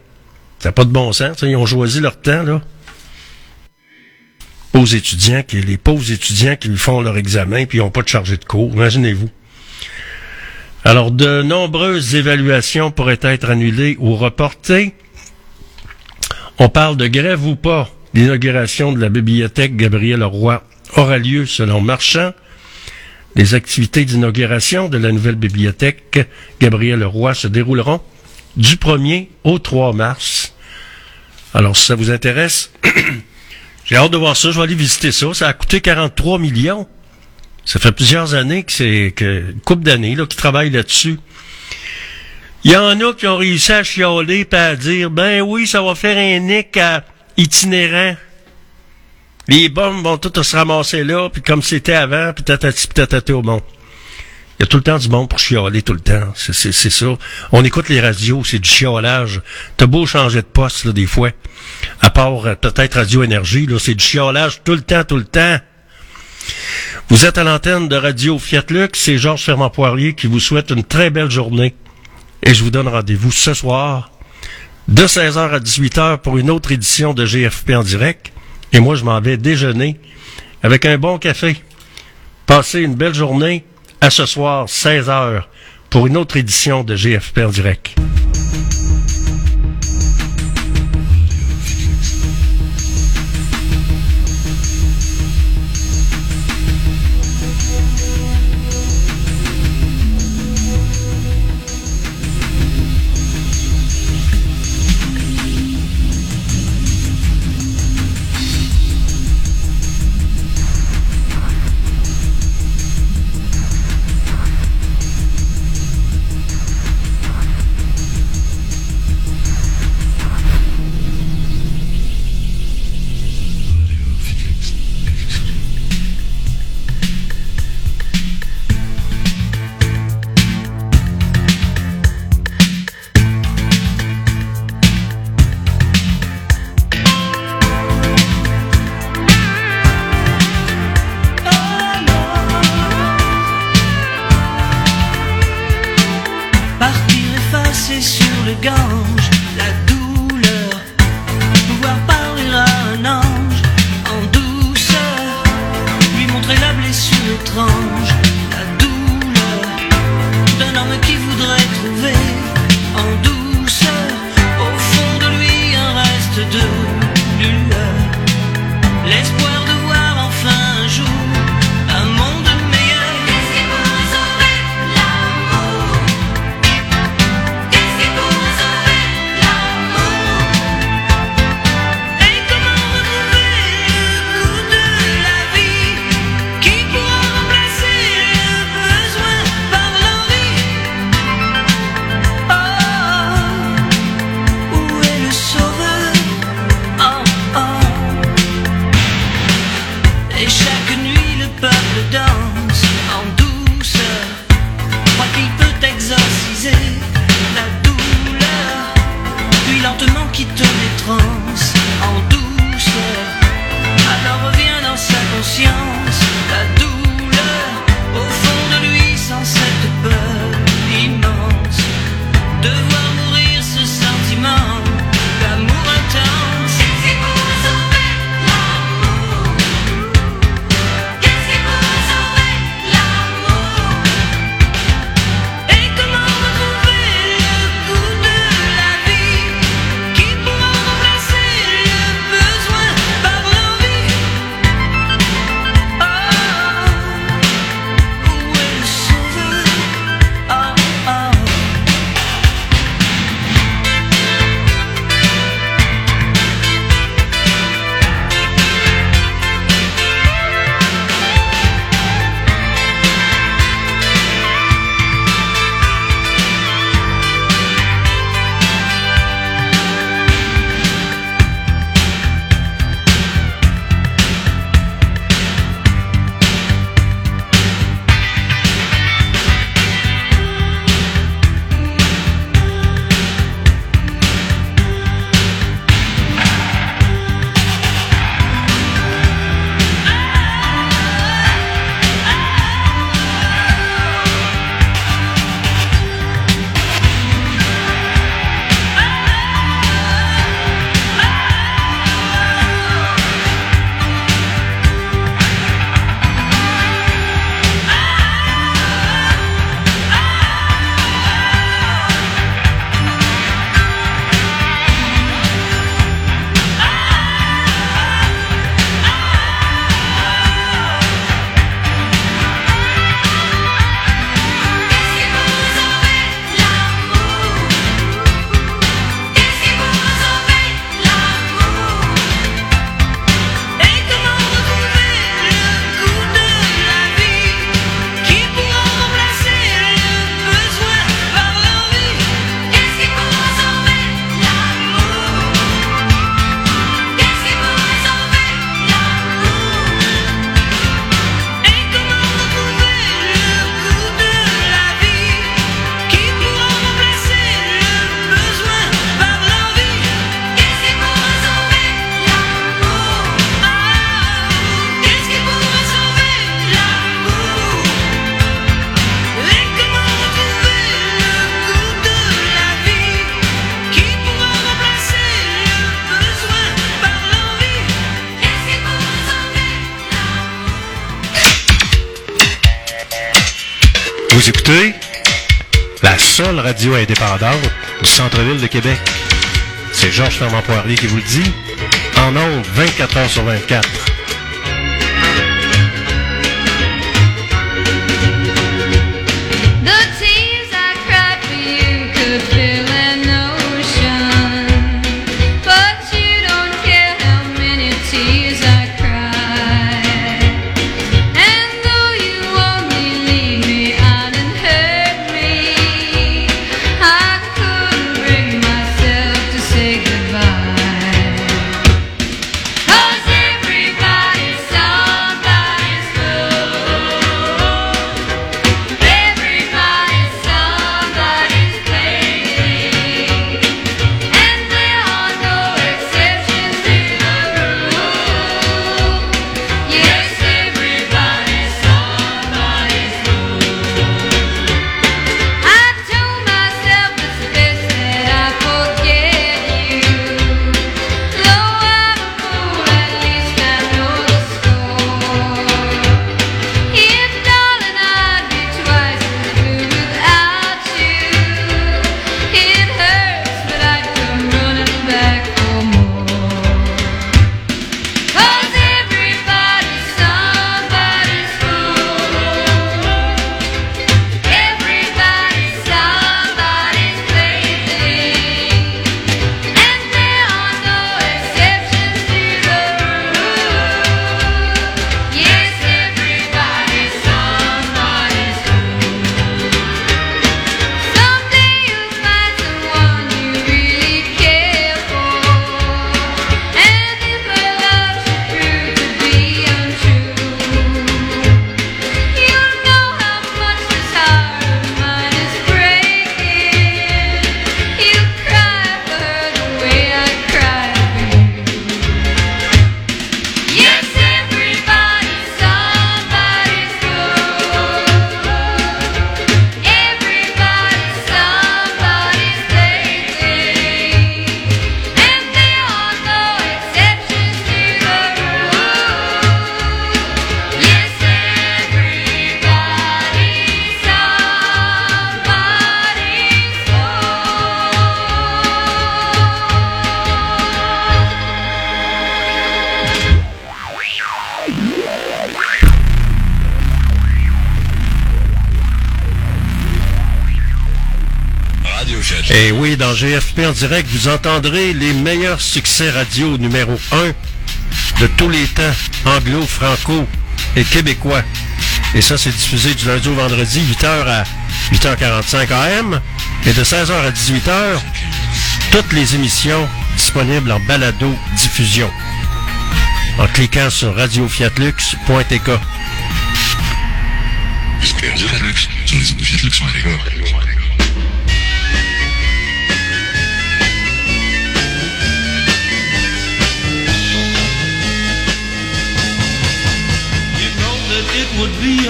Ça n'a pas de bon sens. ça. Ils ont choisi leur temps, là. Aux étudiants, qui, les pauvres étudiants qui font leur examen puis ils n'ont pas de chargé de cours. Imaginez-vous. Alors, de nombreuses évaluations pourraient être annulées ou reportées. On parle de grève ou pas. L'inauguration de la bibliothèque Gabriel Roy aura lieu selon Marchand. Les activités d'inauguration de la nouvelle bibliothèque Gabriel Roy se dérouleront du 1er au 3 mars. Alors, si ça vous intéresse, j'ai hâte de voir ça. Je vais aller visiter ça. Ça a coûté 43 millions. Ça fait plusieurs années que c'est que une couple d'années là qui travaillent là-dessus. Il y en a qui ont réussi à chialer et à dire ben oui, ça va faire un nick à itinérant. Les bombes vont toutes se ramasser là, puis comme c'était avant, puis tatati, tatati au monde. Il y a tout le temps du monde pour chialer tout le temps. C'est, ça. On écoute les radios, c'est du chiolage. T'as beau changer de poste, là, des fois. À part euh, peut-être Radio Énergie, là, c'est du chiolage tout le temps, tout le temps. Vous êtes à l'antenne de Radio Fiat Lux, c'est Georges Fermant Poirier qui vous souhaite une très belle journée. Et je vous donne rendez-vous ce soir, de 16h à 18h pour une autre édition de GFP en direct. Et moi, je m'en vais déjeuner avec un bon café. Passez une belle journée à ce soir, 16h, pour une autre édition de GFP direct. Indépendante du centre-ville de Québec. C'est Georges Fernand Poirier qui vous le dit. En ondes, 24 heures sur 24. En direct, vous entendrez les meilleurs succès radio numéro 1 de tous les temps, anglo, franco et québécois. Et ça, c'est diffusé du lundi au vendredi, 8h à 8h45 AM. Et de 16h à 18h, toutes les émissions disponibles en balado diffusion. En cliquant sur radiofiatlux.tk.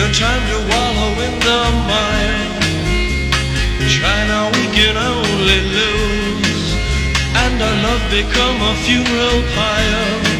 No time to wallow in the mire. Try now, we can only lose. And our love become a funeral pyre.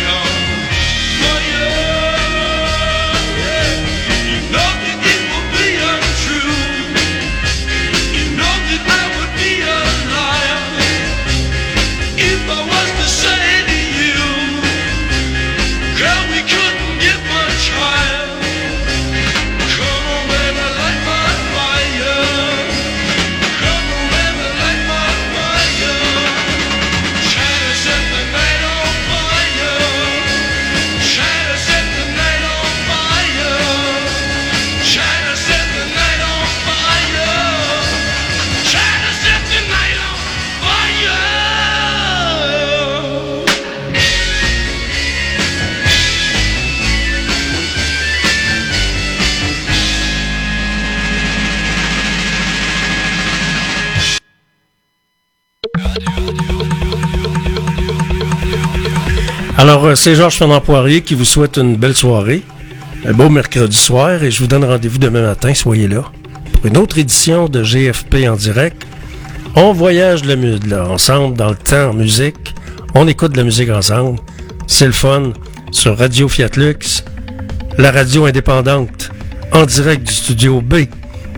Alors, euh, c'est Georges Fernand Poirier qui vous souhaite une belle soirée, un beau mercredi soir, et je vous donne rendez-vous demain matin, soyez là, pour une autre édition de GFP en direct. On voyage le là, ensemble dans le temps en musique, on écoute de la musique ensemble, c'est le fun, sur Radio Fiat Lux, la radio indépendante, en direct du studio B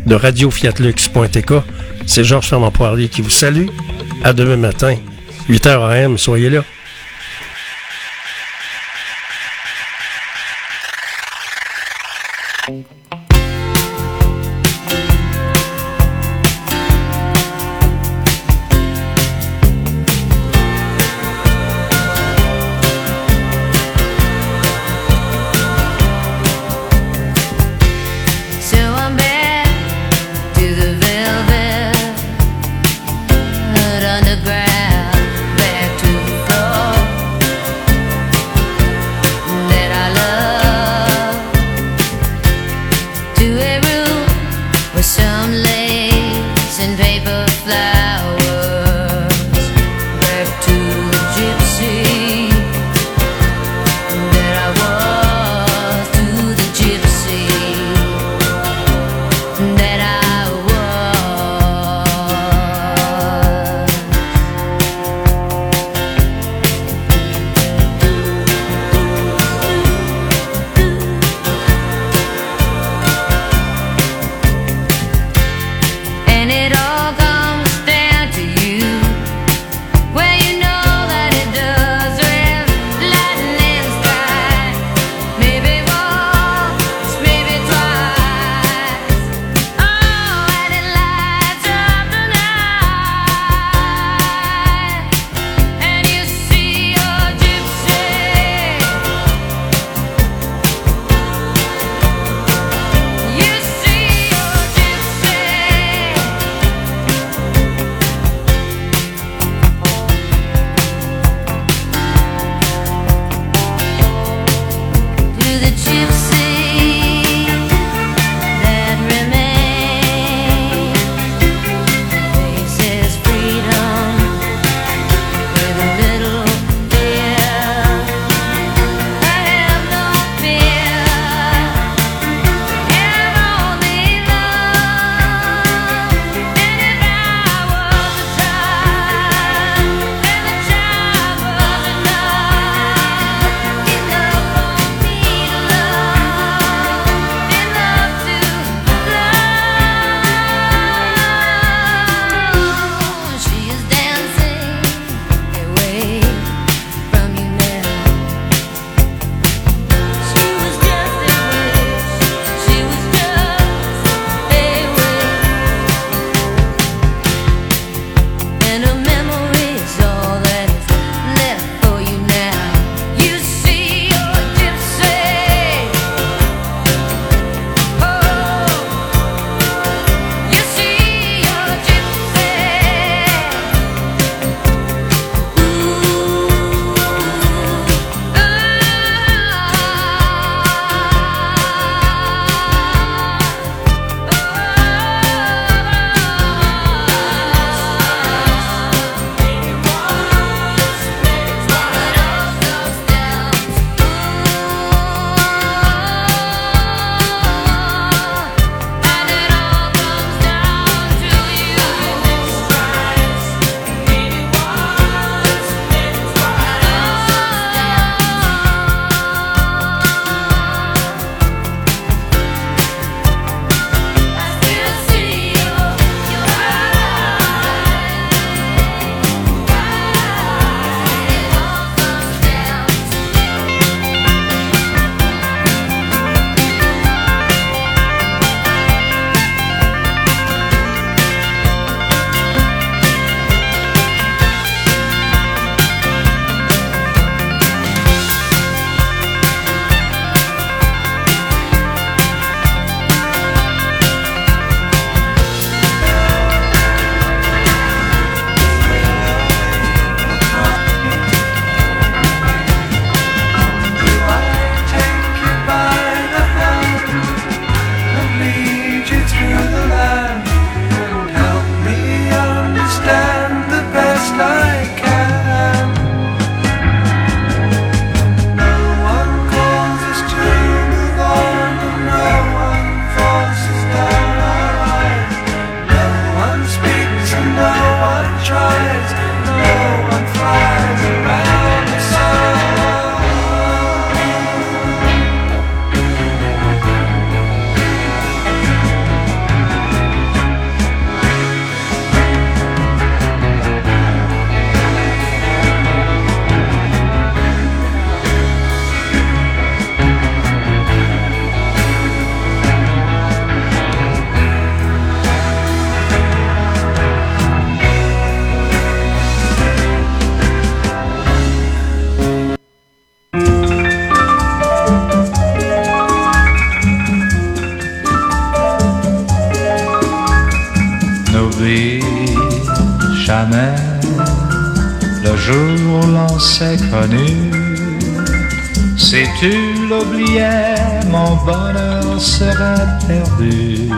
de radiofiatlux.tk. C'est Georges Fernand Poirier qui vous salue. À demain matin, 8h AM, soyez là. Le jour où l'on s'est connu. Si tu l'oubliais, mon bonheur serait perdu.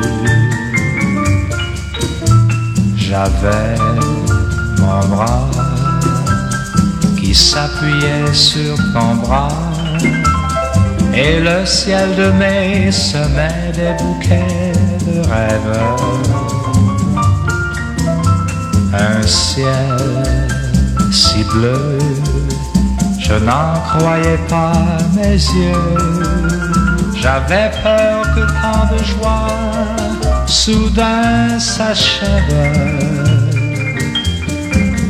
J'avais mon bras qui s'appuyait sur ton bras et le ciel de mai semait des bouquets de rêves. Un ciel si bleu, je n'en croyais pas mes yeux. J'avais peur que tant de joie soudain s'achève.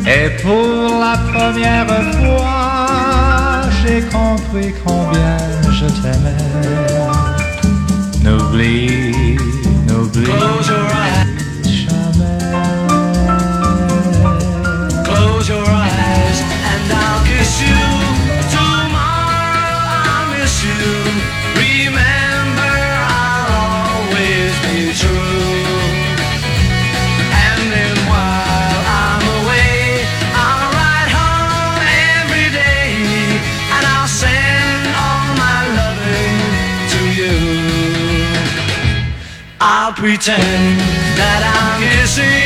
Et pour la première fois, j'ai compris combien je t'aimais. N'oublie, n'oublie. Pretend that I'm kissing